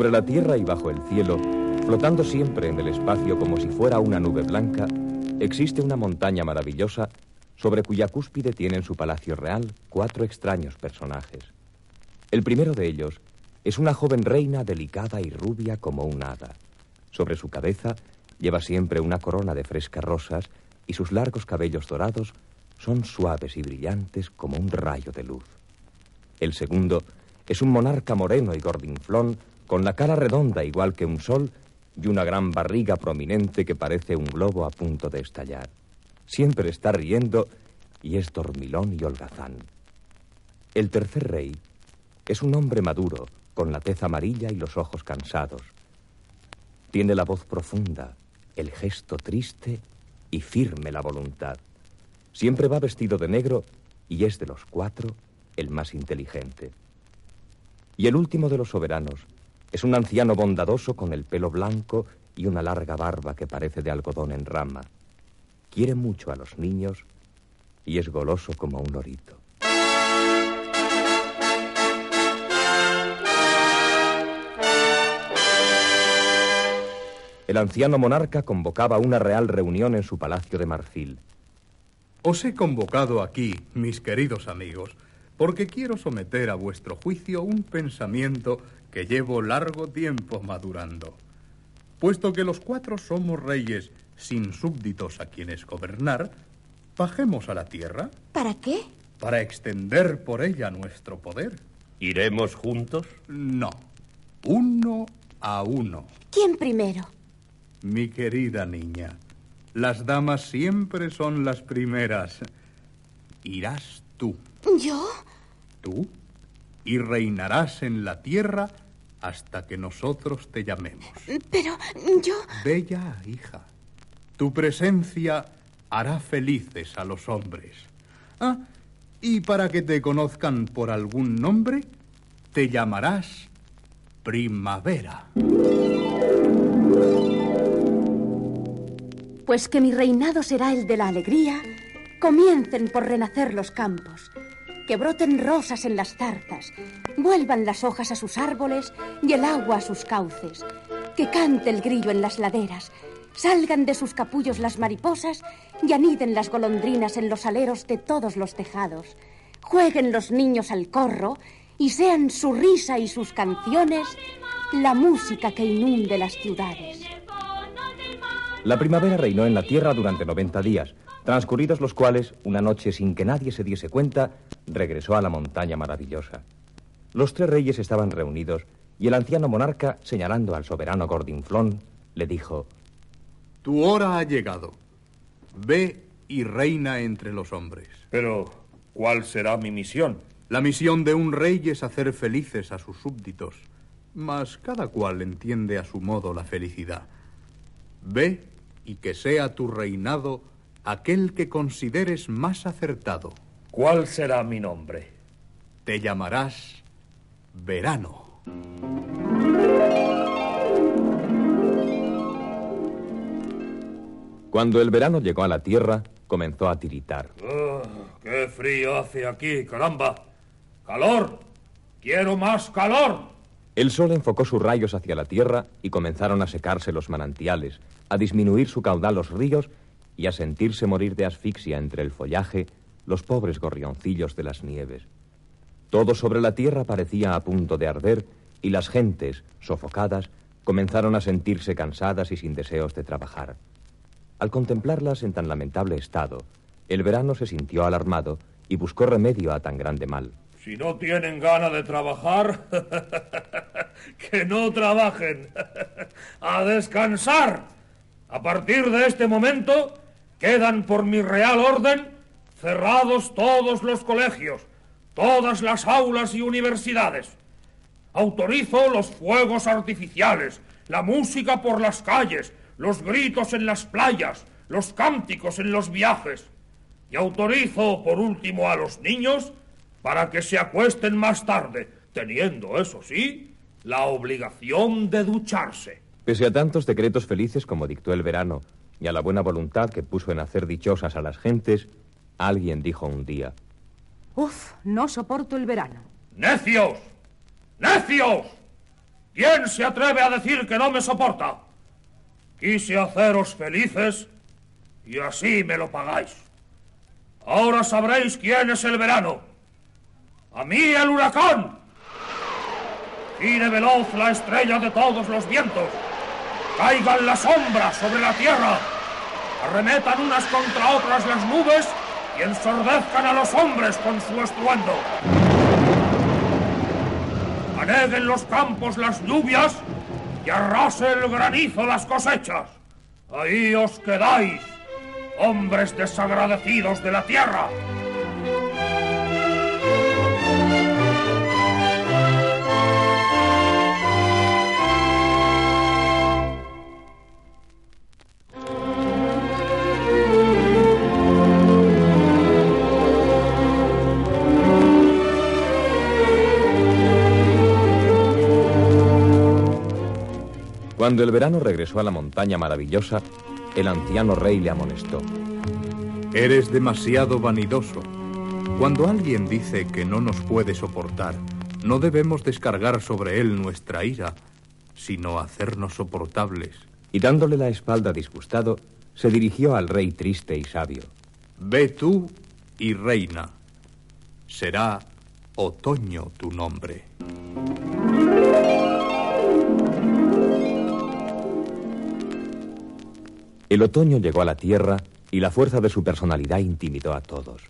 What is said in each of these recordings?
Sobre la tierra y bajo el cielo, flotando siempre en el espacio como si fuera una nube blanca, existe una montaña maravillosa sobre cuya cúspide tienen su palacio real cuatro extraños personajes. El primero de ellos es una joven reina delicada y rubia como un hada. Sobre su cabeza lleva siempre una corona de frescas rosas y sus largos cabellos dorados son suaves y brillantes como un rayo de luz. El segundo es un monarca moreno y gordinflón con la cara redonda igual que un sol y una gran barriga prominente que parece un globo a punto de estallar. Siempre está riendo y es dormilón y holgazán. El tercer rey es un hombre maduro, con la tez amarilla y los ojos cansados. Tiene la voz profunda, el gesto triste y firme la voluntad. Siempre va vestido de negro y es de los cuatro el más inteligente. Y el último de los soberanos es un anciano bondadoso con el pelo blanco y una larga barba que parece de algodón en rama. Quiere mucho a los niños y es goloso como un lorito. El anciano monarca convocaba una real reunión en su palacio de marfil. Os he convocado aquí, mis queridos amigos, porque quiero someter a vuestro juicio un pensamiento que llevo largo tiempo madurando. Puesto que los cuatro somos reyes sin súbditos a quienes gobernar, bajemos a la tierra. ¿Para qué? Para extender por ella nuestro poder. ¿Iremos juntos? No, uno a uno. ¿Quién primero? Mi querida niña, las damas siempre son las primeras. Irás tú. ¿Yo? Tú. Y reinarás en la tierra hasta que nosotros te llamemos. Pero yo... Bella hija, tu presencia hará felices a los hombres. Ah, y para que te conozcan por algún nombre, te llamarás Primavera. Pues que mi reinado será el de la alegría, comiencen por renacer los campos, que broten rosas en las zarzas, vuelvan las hojas a sus árboles y el agua a sus cauces, que cante el grillo en las laderas, salgan de sus capullos las mariposas y aniden las golondrinas en los aleros de todos los tejados, jueguen los niños al corro y sean su risa y sus canciones la música que inunde las ciudades. La primavera reinó en la tierra durante 90 días, transcurridos los cuales, una noche sin que nadie se diese cuenta, regresó a la montaña maravillosa. Los tres reyes estaban reunidos y el anciano monarca, señalando al soberano Gordinflón, le dijo: Tu hora ha llegado. Ve y reina entre los hombres. Pero, ¿cuál será mi misión? La misión de un rey es hacer felices a sus súbditos, mas cada cual entiende a su modo la felicidad. Ve y que sea tu reinado aquel que consideres más acertado. ¿Cuál será mi nombre? Te llamarás Verano. Cuando el verano llegó a la tierra, comenzó a tiritar. Oh, ¡Qué frío hace aquí, caramba! ¡Calor! ¡Quiero más calor! El sol enfocó sus rayos hacia la tierra y comenzaron a secarse los manantiales, a disminuir su caudal los ríos y a sentirse morir de asfixia entre el follaje los pobres gorrioncillos de las nieves. Todo sobre la tierra parecía a punto de arder y las gentes, sofocadas, comenzaron a sentirse cansadas y sin deseos de trabajar. Al contemplarlas en tan lamentable estado, el verano se sintió alarmado y buscó remedio a tan grande mal. Si no tienen gana de trabajar, que no trabajen. a descansar. A partir de este momento, quedan por mi real orden cerrados todos los colegios, todas las aulas y universidades. Autorizo los fuegos artificiales, la música por las calles, los gritos en las playas, los cánticos en los viajes. Y autorizo, por último, a los niños para que se acuesten más tarde, teniendo, eso sí, la obligación de ducharse. Pese a tantos decretos felices como dictó el verano y a la buena voluntad que puso en hacer dichosas a las gentes, alguien dijo un día: Uf, no soporto el verano. ¡Necios! ¡Necios! ¿Quién se atreve a decir que no me soporta? Quise haceros felices y así me lo pagáis. Ahora sabréis quién es el verano. A mí el huracán. Gire veloz la estrella de todos los vientos. Caigan las sombras sobre la tierra. Arremetan unas contra otras las nubes y ensordezcan a los hombres con su estruendo. Aneguen los campos las lluvias y arrase el granizo las cosechas. Ahí os quedáis, hombres desagradecidos de la tierra. Cuando el verano regresó a la montaña maravillosa, el anciano rey le amonestó. Eres demasiado vanidoso. Cuando alguien dice que no nos puede soportar, no debemos descargar sobre él nuestra ira, sino hacernos soportables. Y dándole la espalda disgustado, se dirigió al rey triste y sabio. Ve tú y reina. Será otoño tu nombre. El otoño llegó a la tierra y la fuerza de su personalidad intimidó a todos.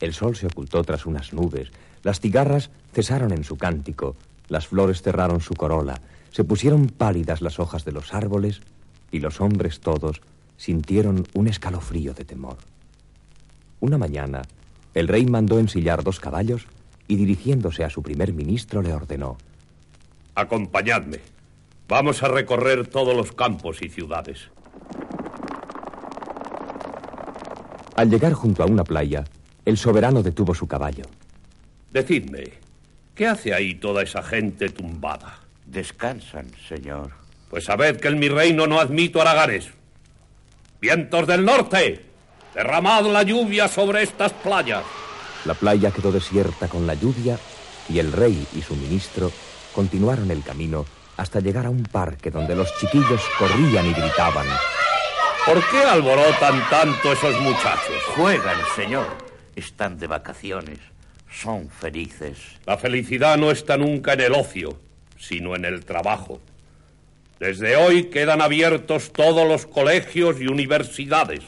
El sol se ocultó tras unas nubes, las cigarras cesaron en su cántico, las flores cerraron su corola, se pusieron pálidas las hojas de los árboles y los hombres todos sintieron un escalofrío de temor. Una mañana, el rey mandó ensillar dos caballos y dirigiéndose a su primer ministro le ordenó. Acompañadme. Vamos a recorrer todos los campos y ciudades. Al llegar junto a una playa, el soberano detuvo su caballo. Decidme, ¿qué hace ahí toda esa gente tumbada? Descansan, señor. Pues sabed que en mi reino no admito haraganes. ¡Vientos del norte! ¡Derramad la lluvia sobre estas playas! La playa quedó desierta con la lluvia y el rey y su ministro continuaron el camino hasta llegar a un parque donde los chiquillos corrían y gritaban. ¿Por qué alborotan tanto esos muchachos? Juegan, señor. Están de vacaciones. Son felices. La felicidad no está nunca en el ocio, sino en el trabajo. Desde hoy quedan abiertos todos los colegios y universidades.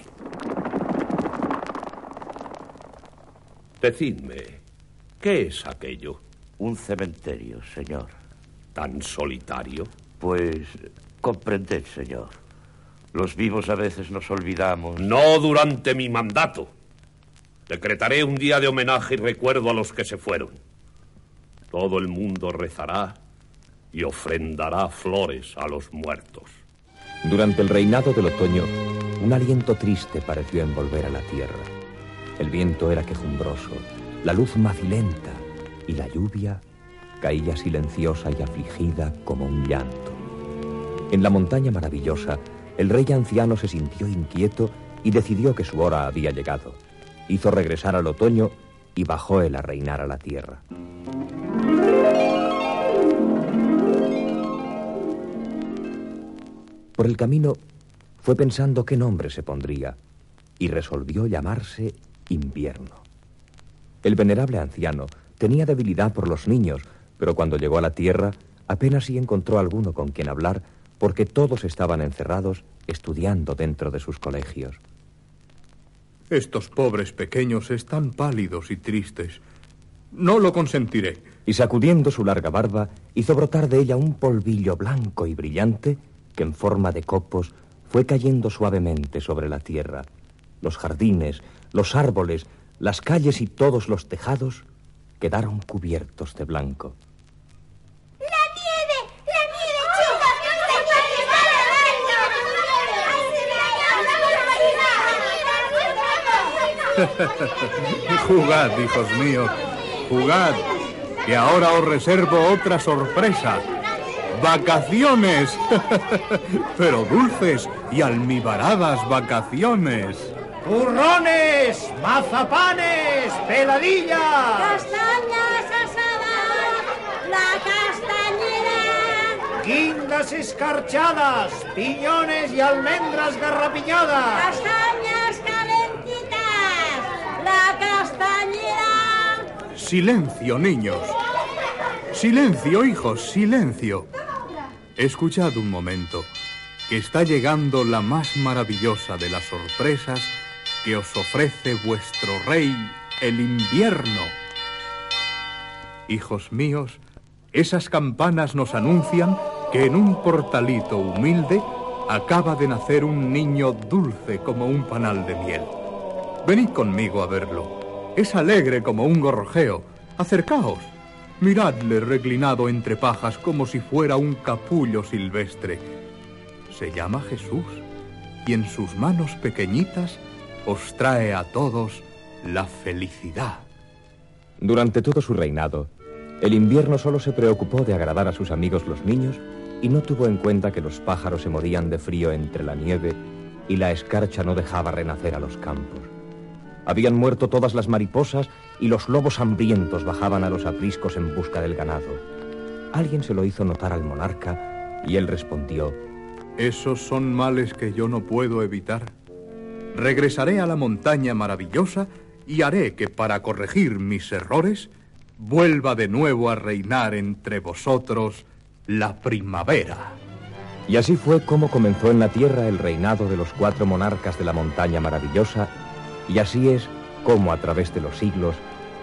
Decidme, ¿qué es aquello? Un cementerio, señor. ¿Tan solitario? Pues comprended, señor. Los vivos a veces nos olvidamos. No durante mi mandato. Decretaré un día de homenaje y recuerdo a los que se fueron. Todo el mundo rezará y ofrendará flores a los muertos. Durante el reinado del otoño, un aliento triste pareció envolver a la tierra. El viento era quejumbroso, la luz macilenta y la lluvia caía silenciosa y afligida como un llanto. En la montaña maravillosa, el rey anciano se sintió inquieto y decidió que su hora había llegado. Hizo regresar al otoño y bajó él a reinar a la tierra. Por el camino fue pensando qué nombre se pondría y resolvió llamarse invierno. El venerable anciano tenía debilidad por los niños, pero cuando llegó a la tierra apenas si encontró alguno con quien hablar porque todos estaban encerrados estudiando dentro de sus colegios. Estos pobres pequeños están pálidos y tristes. No lo consentiré. Y sacudiendo su larga barba, hizo brotar de ella un polvillo blanco y brillante que en forma de copos fue cayendo suavemente sobre la tierra. Los jardines, los árboles, las calles y todos los tejados quedaron cubiertos de blanco. jugad, hijos míos, jugad, que ahora os reservo otra sorpresa. Vacaciones, pero dulces y almibaradas vacaciones. ¡Turrones! ¡Mazapanes! ¡Peladillas! ¡Castañas asadas! ¡La castañera! Guindas escarchadas, piñones y almendras garrapiñadas. Castañas calentitas. La castañera. Silencio, niños. Silencio, hijos, silencio. Escuchad un momento, que está llegando la más maravillosa de las sorpresas que os ofrece vuestro rey, el invierno. Hijos míos, esas campanas nos anuncian que en un portalito humilde acaba de nacer un niño dulce como un panal de miel. Venid conmigo a verlo. Es alegre como un gorrojeo. Acercaos. Miradle reclinado entre pajas como si fuera un capullo silvestre. Se llama Jesús y en sus manos pequeñitas os trae a todos la felicidad. Durante todo su reinado, el invierno solo se preocupó de agradar a sus amigos los niños y no tuvo en cuenta que los pájaros se morían de frío entre la nieve y la escarcha no dejaba renacer a los campos. Habían muerto todas las mariposas y los lobos hambrientos bajaban a los apriscos en busca del ganado. Alguien se lo hizo notar al monarca y él respondió, Esos son males que yo no puedo evitar. Regresaré a la montaña maravillosa y haré que para corregir mis errores vuelva de nuevo a reinar entre vosotros la primavera. Y así fue como comenzó en la tierra el reinado de los cuatro monarcas de la montaña maravillosa, y así es como a través de los siglos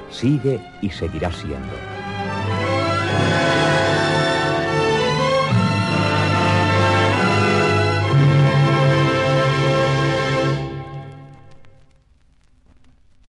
sigue y seguirá siendo.